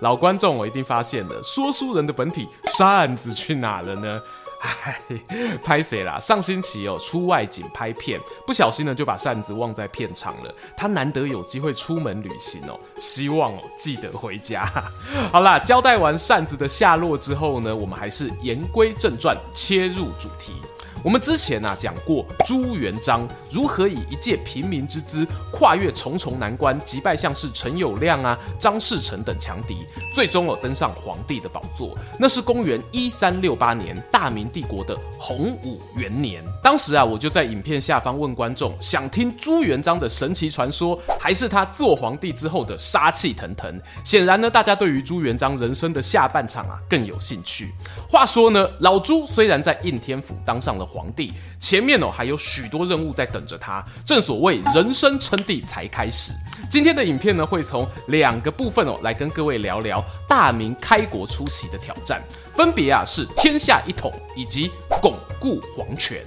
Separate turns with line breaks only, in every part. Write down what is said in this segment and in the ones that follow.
老观众，我一定发现了，说书人的本体扇子去哪了呢？唉，拍谢啦！上星期哦，出外景拍片，不小心呢就把扇子忘在片场了。他难得有机会出门旅行哦，希望哦记得回家。好啦，交代完扇子的下落之后呢，我们还是言归正传，切入主题。我们之前啊讲过朱元璋如何以一介平民之姿跨越重重难关，击败像是陈友谅啊、张士诚等强敌，最终哦登上皇帝的宝座。那是公元一三六八年，大明帝国的洪武元年。当时啊，我就在影片下方问观众，想听朱元璋的神奇传说，还是他做皇帝之后的杀气腾腾？显然呢，大家对于朱元璋人生的下半场啊更有兴趣。话说呢，老朱虽然在应天府当上了皇皇帝，前面哦还有许多任务在等着他。正所谓人生称帝才开始。今天的影片呢，会从两个部分哦来跟各位聊聊大明开国初期的挑战，分别啊是天下一统以及巩固皇权。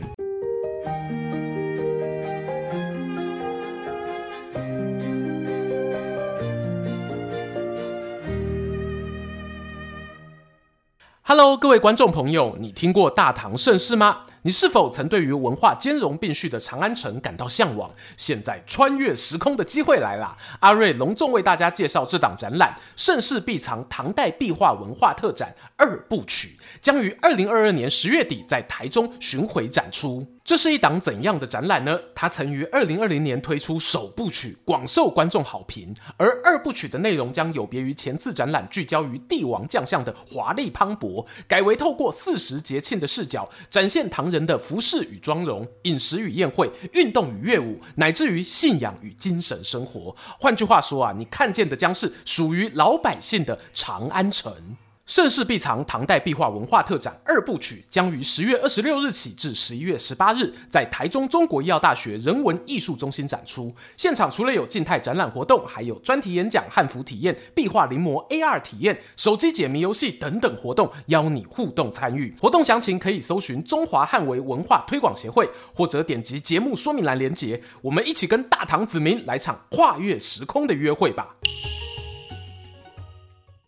Hello，各位观众朋友，你听过大唐盛世吗？你是否曾对于文化兼容并蓄的长安城感到向往？现在穿越时空的机会来了！阿瑞隆重为大家介绍这档展览——盛世必藏唐代壁画文化特展二部曲，将于二零二二年十月底在台中巡回展出。这是一档怎样的展览呢？它曾于二零二零年推出首部曲，广受观众好评。而二部曲的内容将有别于前次展览聚焦于帝王将相的华丽磅礴，改为透过四时节庆的视角，展现唐人的服饰与妆容、饮食与宴会、运动与乐舞，乃至于信仰与精神生活。换句话说啊，你看见的将是属于老百姓的长安城。盛世必藏唐代壁画文化特展二部曲将于十月二十六日起至十一月十八日，在台中中国医药大学人文艺术中心展出。现场除了有静态展览活动，还有专题演讲、汉服体验、壁画临摹、AR 体验、手机解谜游戏等等活动，邀你互动参与。活动详情可以搜寻中华汉维文化推广协会，或者点击节目说明栏连结。我们一起跟大唐子民来场跨越时空的约会吧！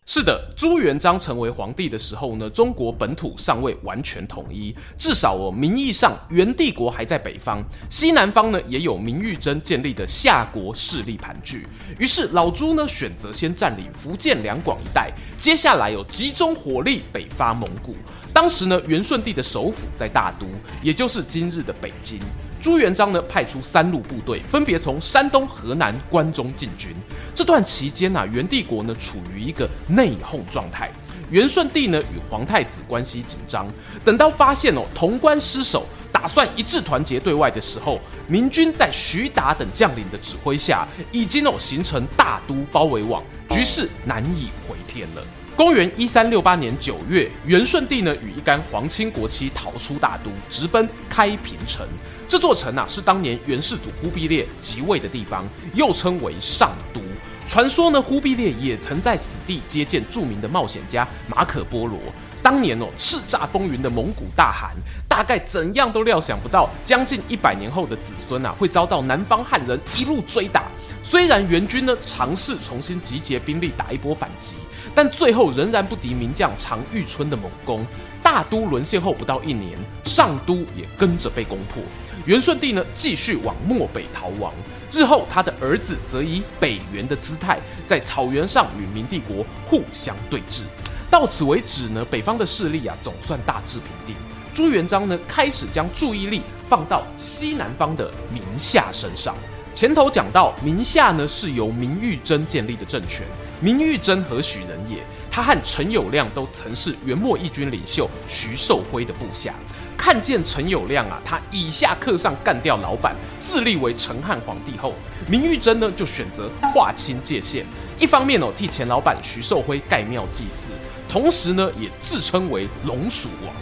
是的，朱元璋成为皇帝的时候呢，中国本土尚未完全统一，至少哦，名义上元帝国还在北方，西南方呢也有明玉珍建立的夏国势力盘踞。于是老朱呢选择先占领福建两广一带，接下来有集中火力北伐蒙古。当时呢，元顺帝的首府在大都，也就是今日的北京。朱元璋呢，派出三路部队，分别从山东、河南、关中进军。这段期间啊，元帝国呢处于一个内讧状态。元顺帝呢与皇太子关系紧张，等到发现哦潼关失守，打算一致团结对外的时候，明军在徐达等将领的指挥下，已经哦形成大都包围网，局势难以回天了。公元一三六八年九月，元顺帝呢与一干皇亲国戚逃出大都，直奔开平城。这座城啊是当年元世祖忽必烈即位的地方，又称为上都。传说呢，忽必烈也曾在此地接见著名的冒险家马可波罗。当年哦，叱咤风云的蒙古大汗，大概怎样都料想不到，将近一百年后的子孙啊，会遭到南方汉人一路追打。虽然元军呢尝试重新集结兵力打一波反击，但最后仍然不敌名将常遇春的猛攻。大都沦陷后不到一年，上都也跟着被攻破。元顺帝呢继续往漠北逃亡。日后他的儿子则以北元的姿态，在草原上与明帝国互相对峙。到此为止呢，北方的势力啊总算大致平定。朱元璋呢开始将注意力放到西南方的宁夏身上。前头讲到，明夏呢是由明玉珍建立的政权。明玉珍何许人也？他和陈友谅都曾是元末义军领袖徐寿辉的部下。看见陈友谅啊，他以下克上干掉老板，自立为成汉皇帝后，明玉珍呢就选择划清界限，一方面哦替前老板徐寿辉盖庙祭祀，同时呢也自称为龙蜀王。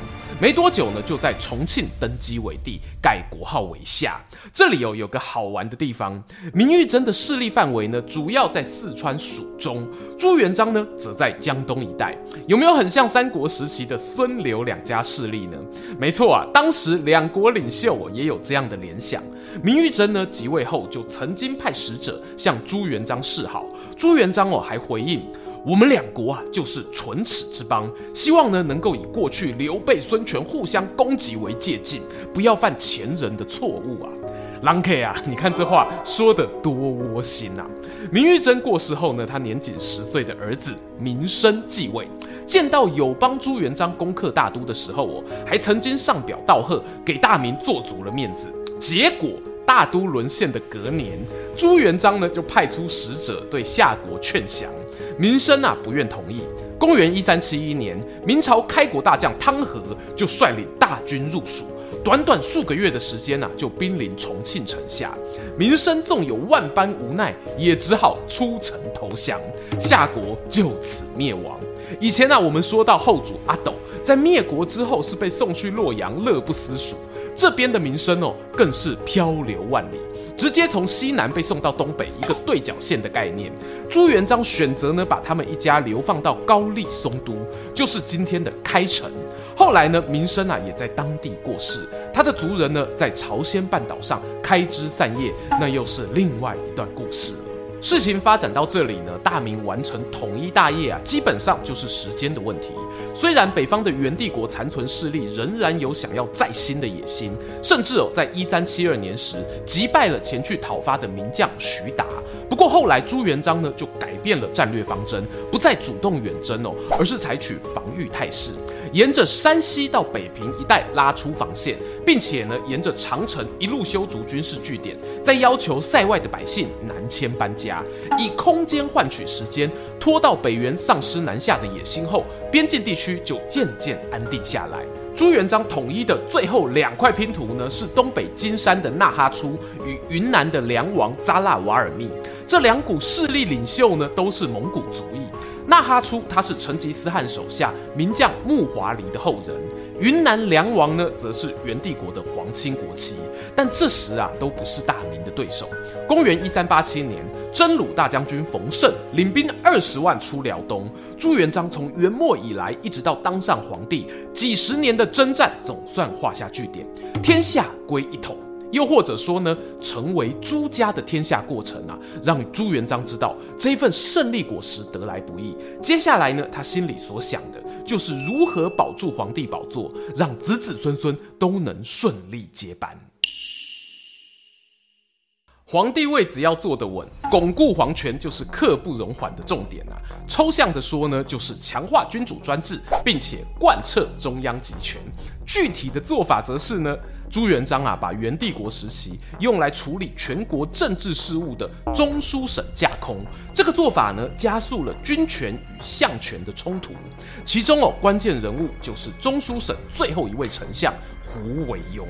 没多久呢，就在重庆登基为帝，改国号为夏。这里哦有个好玩的地方，明玉珍的势力范围呢，主要在四川蜀中，朱元璋呢则在江东一带。有没有很像三国时期的孙刘两家势力呢？没错啊，当时两国领袖也有这样的联想。明玉珍呢即位后，就曾经派使者向朱元璋示好，朱元璋哦还回应。我们两国啊，就是唇齿之邦，希望呢能够以过去刘备、孙权互相攻击为借鉴，不要犯前人的错误啊。郎 K 啊，你看这话说得多窝心啊！明玉珍过世后呢，他年仅十岁的儿子明升继位，见到有帮朱元璋攻克大都的时候哦，还曾经上表道贺，给大明做足了面子。结果大都沦陷的隔年，朱元璋呢就派出使者对夏国劝降。民生啊不愿同意。公元一三七一年，明朝开国大将汤和就率领大军入蜀，短短数个月的时间啊，就兵临重庆城下。民生纵有万般无奈，也只好出城投降，夏国就此灭亡。以前啊，我们说到后主阿斗在灭国之后是被送去洛阳，乐不思蜀。这边的明升哦，更是漂流万里。直接从西南被送到东北，一个对角线的概念。朱元璋选择呢，把他们一家流放到高丽松都，就是今天的开城。后来呢，民生啊也在当地过世，他的族人呢在朝鲜半岛上开枝散叶，那又是另外一段故事。事情发展到这里呢，大明完成统一大业啊，基本上就是时间的问题。虽然北方的元帝国残存势力仍然有想要再兴的野心，甚至哦，在一三七二年时击败了前去讨伐的名将徐达。不过后来朱元璋呢就改变了战略方针，不再主动远征哦，而是采取防御态势。沿着山西到北平一带拉出防线，并且呢，沿着长城一路修筑军事据点，再要求塞外的百姓南迁搬家，以空间换取时间，拖到北元丧失南下的野心后，边境地区就渐渐安定下来。朱元璋统一的最后两块拼图呢，是东北金山的纳哈出与云南的梁王扎剌瓦尔密，这两股势力领袖呢，都是蒙古族裔。纳哈出他是成吉思汗手下名将木华黎的后人，云南梁王呢，则是元帝国的皇亲国戚，但这时啊都不是大明的对手。公元一三八七年，征虏大将军冯胜领兵二十万出辽东，朱元璋从元末以来一直到当上皇帝，几十年的征战总算画下句点，天下归一统。又或者说呢，成为朱家的天下过程啊，让朱元璋知道这份胜利果实得来不易。接下来呢，他心里所想的就是如何保住皇帝宝座，让子子孙孙都能顺利接班。皇帝位子要坐得稳，巩固皇权就是刻不容缓的重点啊。抽象的说呢，就是强化君主专制，并且贯彻中央集权。具体的做法则是呢。朱元璋啊，把元帝国时期用来处理全国政治事务的中书省架空，这个做法呢，加速了军权与相权的冲突。其中哦，关键人物就是中书省最后一位丞相胡惟庸。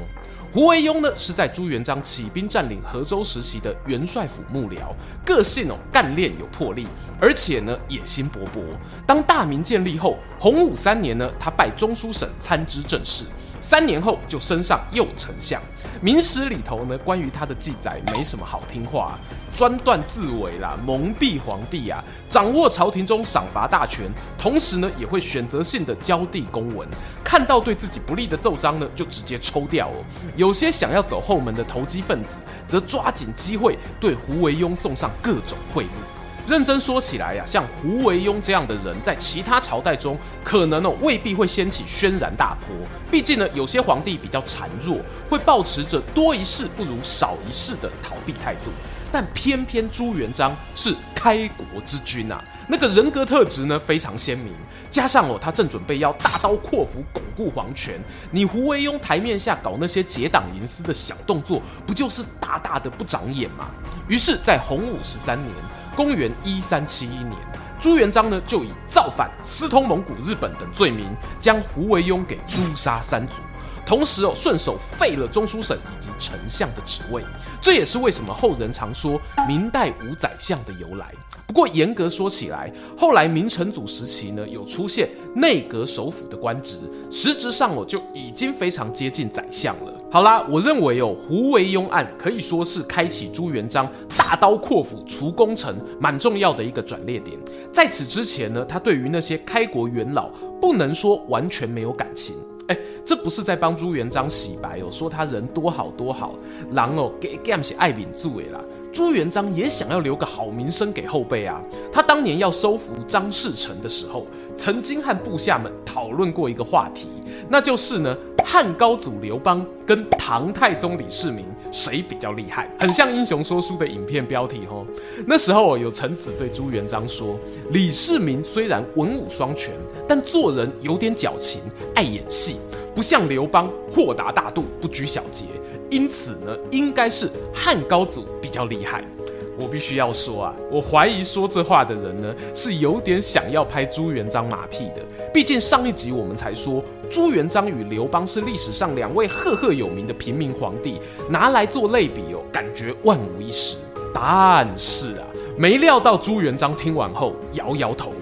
胡惟庸呢，是在朱元璋起兵占领河州时期的元帅府幕僚，个性哦干练有魄力，而且呢野心勃勃。当大明建立后，洪武三年呢，他拜中书省参知政事。三年后就升上右丞相。明史里头呢，关于他的记载没什么好听话，专断自为啦，蒙蔽皇帝啊，掌握朝廷中赏罚大权，同时呢也会选择性的交递公文，看到对自己不利的奏章呢，就直接抽掉哦。有些想要走后门的投机分子，则抓紧机会对胡惟庸送上各种贿赂。认真说起来呀，像胡惟庸这样的人，在其他朝代中可能哦未必会掀起轩然大波。毕竟呢，有些皇帝比较孱弱，会抱持着多一事不如少一事的逃避态度。但偏偏朱元璋是开国之君啊，那个人格特质呢非常鲜明。加上哦，他正准备要大刀阔斧巩固皇权，你胡惟庸台面下搞那些结党营私的小动作，不就是大大的不长眼吗？于是，在洪武十三年。公元一三七一年，朱元璋呢就以造反、私通蒙古、日本等罪名，将胡惟庸给诛杀三族。同时哦顺手废了中书省以及丞相的职位。这也是为什么后人常说明代无宰相的由来。不过严格说起来，后来明成祖时期呢，有出现内阁首辅的官职，实质上哦就已经非常接近宰相了。好啦，我认为哦，胡惟庸案可以说是开启朱元璋大刀阔斧除功臣蛮重要的一个转捩点。在此之前呢，他对于那些开国元老不能说完全没有感情。哎，这不是在帮朱元璋洗白哦，说他人多好多好，狼哦给给他们爱民主的啦。朱元璋也想要留个好名声给后辈啊。他当年要收服张士诚的时候，曾经和部下们讨论过一个话题。那就是呢，汉高祖刘邦跟唐太宗李世民谁比较厉害？很像英雄说书的影片标题哦。那时候有臣子对朱元璋说：“李世民虽然文武双全，但做人有点矫情，爱演戏，不像刘邦豁达大度，不拘小节。因此呢，应该是汉高祖比较厉害。”我必须要说啊，我怀疑说这话的人呢，是有点想要拍朱元璋马屁的。毕竟上一集我们才说朱元璋与刘邦是历史上两位赫赫有名的平民皇帝，拿来做类比哦，感觉万无一失。但是啊，没料到朱元璋听完后摇摇头，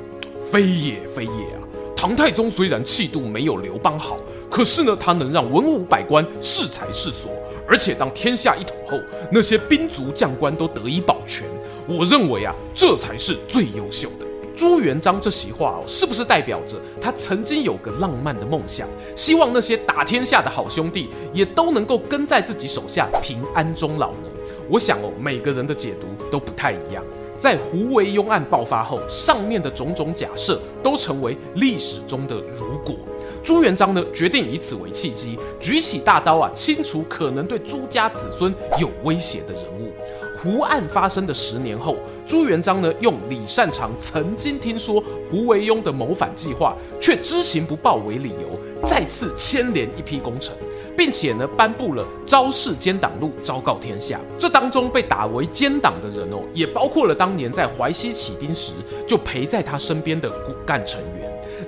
非也非也啊。唐太宗虽然气度没有刘邦好，可是呢，他能让文武百官适才适所。而且当天下一统后，那些兵卒将官都得以保全。我认为啊，这才是最优秀的。朱元璋这席话哦，是不是代表着他曾经有个浪漫的梦想，希望那些打天下的好兄弟也都能够跟在自己手下平安终老呢？我想哦，每个人的解读都不太一样。在胡惟庸案爆发后，上面的种种假设都成为历史中的如果。朱元璋呢，决定以此为契机，举起大刀啊，清除可能对朱家子孙有威胁的人物。胡案发生的十年后，朱元璋呢，用李善长曾经听说胡惟庸的谋反计划，却知情不报为理由，再次牵连一批功臣，并且呢，颁布了昭示奸党录，昭告天下。这当中被打为奸党的人哦，也包括了当年在淮西起兵时就陪在他身边的骨干成员。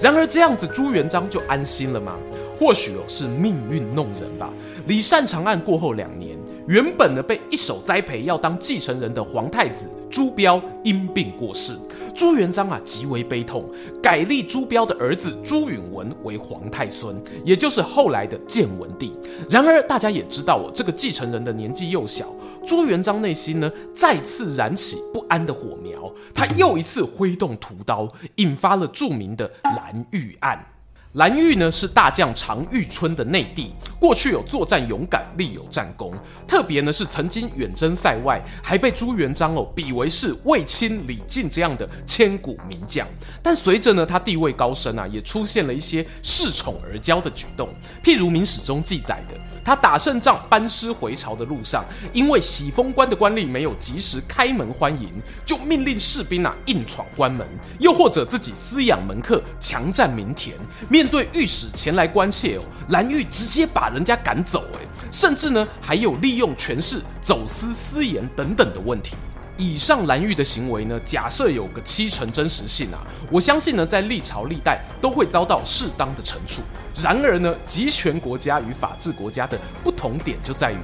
然而这样子，朱元璋就安心了吗？或许哦，是命运弄人吧。李善长案过后两年，原本呢被一手栽培要当继承人的皇太子朱标因病过世，朱元璋啊极为悲痛，改立朱标的儿子朱允炆为皇太孙，也就是后来的建文帝。然而大家也知道哦，这个继承人的年纪又小。朱元璋内心呢，再次燃起不安的火苗，他又一次挥动屠刀，引发了著名的蓝玉案。蓝玉呢是大将常遇春的内弟，过去有作战勇敢，立有战功。特别呢是曾经远征塞外，还被朱元璋哦比为是卫青、李靖这样的千古名将。但随着呢他地位高升啊，也出现了一些恃宠而骄的举动。譬如明史中记载的，他打胜仗班师回朝的路上，因为喜封官的官吏没有及时开门欢迎，就命令士兵啊硬闯关门；又或者自己私养门客，强占民田。面面对御史前来关切哦，蓝玉直接把人家赶走，哎，甚至呢还有利用权势走私私盐等等的问题。以上蓝玉的行为呢，假设有个七成真实性啊，我相信呢在历朝历代都会遭到适当的惩处。然而呢，集权国家与法治国家的不同点就在于。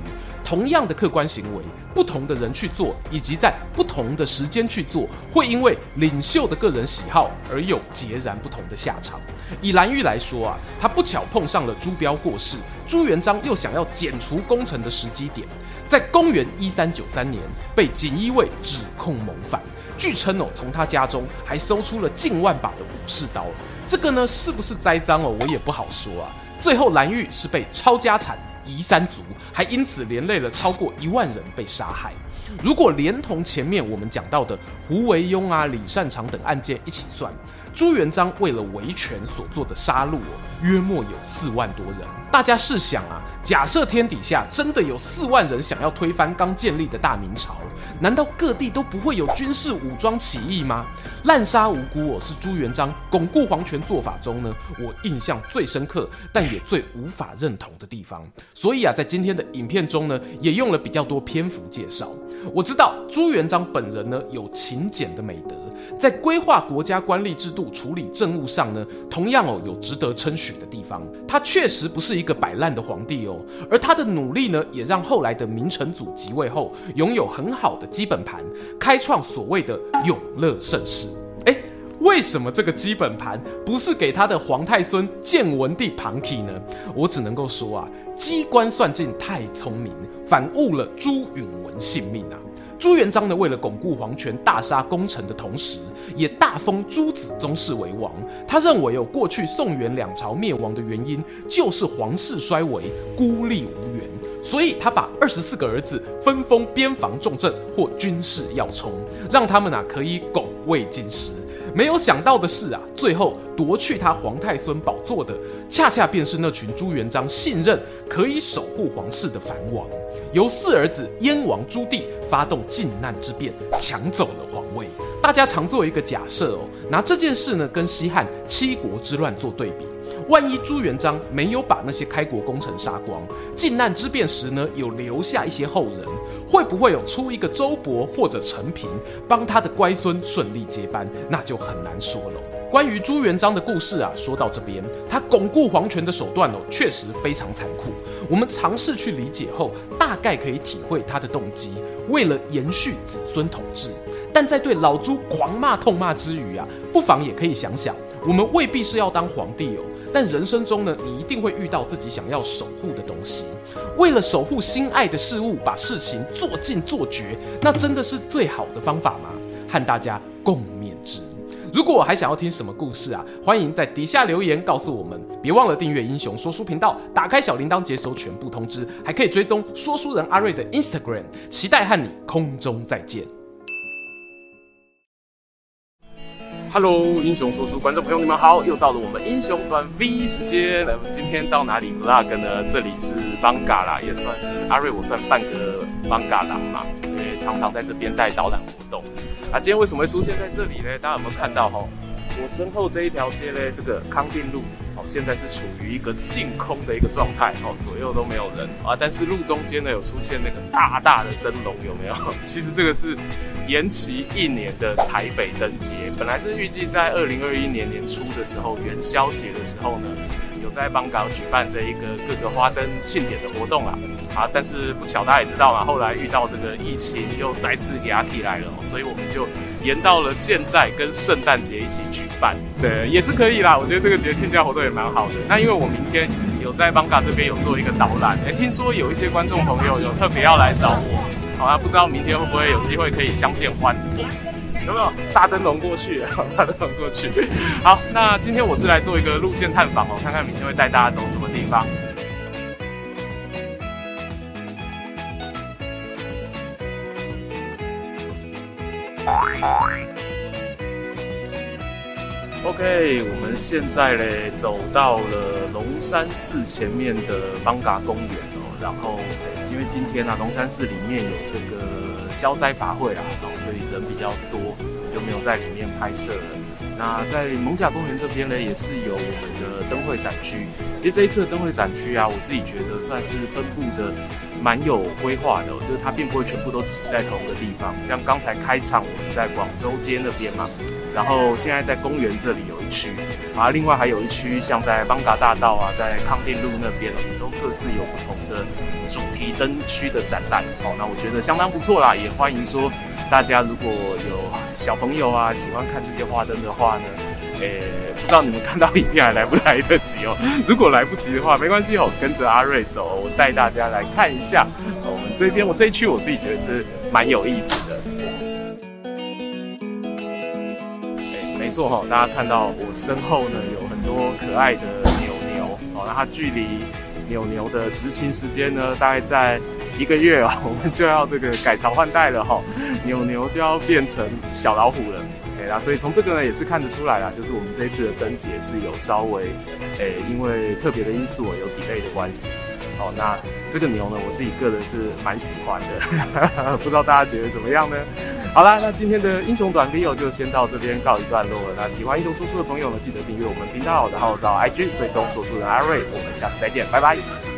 同样的客观行为，不同的人去做，以及在不同的时间去做，会因为领袖的个人喜好而有截然不同的下场。以蓝玉来说啊，他不巧碰上了朱标过世，朱元璋又想要剪除功臣的时机点，在公元一三九三年被锦衣卫指控谋反，据称哦，从他家中还搜出了近万把的武士刀。这个呢，是不是栽赃哦？我也不好说啊。最后蓝玉是被抄家产。夷三族，还因此连累了超过一万人被杀害。如果连同前面我们讲到的胡惟庸啊、李善长等案件一起算，朱元璋为了维权所做的杀戮哦，约莫有四万多人。大家试想啊，假设天底下真的有四万人想要推翻刚建立的大明朝，难道各地都不会有军事武装起义吗？滥杀无辜哦，是朱元璋巩固皇权做法中呢，我印象最深刻，但也最无法认同的地方。所以啊，在今天的影片中呢，也用了比较多篇幅介绍。
我知道朱元璋本人呢有勤俭的美德，在规划国家官吏制度、处理政务上呢，同样哦有值得称许的地方。他确实不是一个摆烂的皇帝哦，而他的努力呢，也让后来的明成祖即位后拥有很好的基本盘，开创所谓的永乐盛世。为什么这个基本盘不是给他的皇太孙建文帝旁体呢？我只能够说啊，机关算尽太聪明，反误了朱允炆性命啊。朱元璋呢，为了巩固皇权，大杀功臣的同时，也大封朱子宗室为王。他认为，有过去宋元两朝灭亡的原因，就是皇室衰微、孤立无援，所以他把二十四个儿子分封边防重镇或军事要冲，让他们啊可以拱卫京师。没有想到的是啊，最后夺去他皇太孙宝座的，恰恰便是那群朱元璋信任、可以守护皇室的藩王。由四儿子燕王朱棣发动靖难之变，抢走了皇位。大家常做一个假设哦，拿这件事呢跟西汉七国之乱做对比。万一朱元璋没有把那些开国功臣杀光，靖难之变时呢有留下一些后人，会不会有出一个周勃或者陈平帮他的乖孙顺利接班？那就很难说了。关于朱元璋的故事啊，说到这边，他巩固皇权的手段哦，确实非常残酷。我们尝试去理解后，大概可以体会他的动机，为了延续子孙统治。但在对老朱狂骂痛骂之余啊，不妨也可以想想，我们未必是要当皇帝哦，但人生中呢，你一定会遇到自己想要守护的东西。为了守护心爱的事物，把事情做尽做绝，那真的是最好的方法吗？和大家共勉之。如果我还想要听什么故事啊，欢迎在底下留言告诉我们。别忘了订阅英雄说书频道，打开小铃铛，接收全部通知，还可以追踪说书人阿瑞的 Instagram。期待和你空中再见。Hello，英雄叔叔观众朋友，你们好，又到了我们英雄短 V 时间。那么今天到哪里 vlog 呢？这里是 Bangga 啦，也算是阿瑞，我算半个 Bangka 郎嘛，因为常常在这边带导览活动。啊，今天为什么会出现在这里呢？大家有没有看到哈？我身后这一条街呢，这个康定路，哦，现在是处于一个净空的一个状态，哦，左右都没有人啊。但是路中间呢，有出现那个大大的灯笼，有没有？其实这个是延期一年的台北灯节，本来是预计在二零二一年年初的时候，元宵节的时候呢。在艋舺举办这一个各个花灯庆典的活动啊，啊，但是不巧大家也知道嘛，后来遇到这个疫情又再次给它提来了，所以我们就延到了现在跟圣诞节一起举办，对，也是可以啦。我觉得这个节庆假活动也蛮好的。那因为我明天有在艋舺这边有做一个导览，哎，听说有一些观众朋友有特别要来找我，好啊，不知道明天会不会有机会可以相见欢。有没有大灯笼过去？大灯笼过去。好，那今天我是来做一个路线探访哦，看看明天会带大家走什么地方。OK，我们现在嘞走到了龙山寺前面的邦嘎公园哦，然后因为今天呢、啊，龙山寺里面有这个。消灾法会啊，所以人比较多，就没有在里面拍摄了。那在蒙甲公园这边呢，也是有我们的灯会展区。其实这一次的灯会展区啊，我自己觉得算是分布的蛮有规划的，就是它并不会全部都挤在同一个地方。像刚才开场我们在广州街那边嘛，然后现在在公园这里有一区，啊，另外还有一区像在邦达大道啊，在康定路那边，我们都各自有不同的。主题灯区的展览，哦，那我觉得相当不错啦，也欢迎说大家如果有小朋友啊喜欢看这些花灯的话呢，诶、不知道你们看到影片还来不来得及哦？如果来不及的话，没关系哦，跟着阿瑞走，我带大家来看一下。我们这边我这一区我自己觉得是蛮有意思大家看到我身后呢有很多可爱的牛牛哦，那它距离。牛牛的执勤时间呢，大概在一个月哦，我们就要这个改朝换代了哈，牛牛就要变成小老虎了，对啦，所以从这个呢也是看得出来啦，就是我们这一次的灯节是有稍微，诶，因为特别的因素有 delay 的关系，哦，那这个牛呢，我自己个人是蛮喜欢的，不知道大家觉得怎么样呢？好啦，那今天的英雄短 video 就先到这边告一段落了。那喜欢英雄说书的朋友呢，记得订阅我们频道，然后找 IG 追踪说书人阿瑞。我们下次再见，拜拜。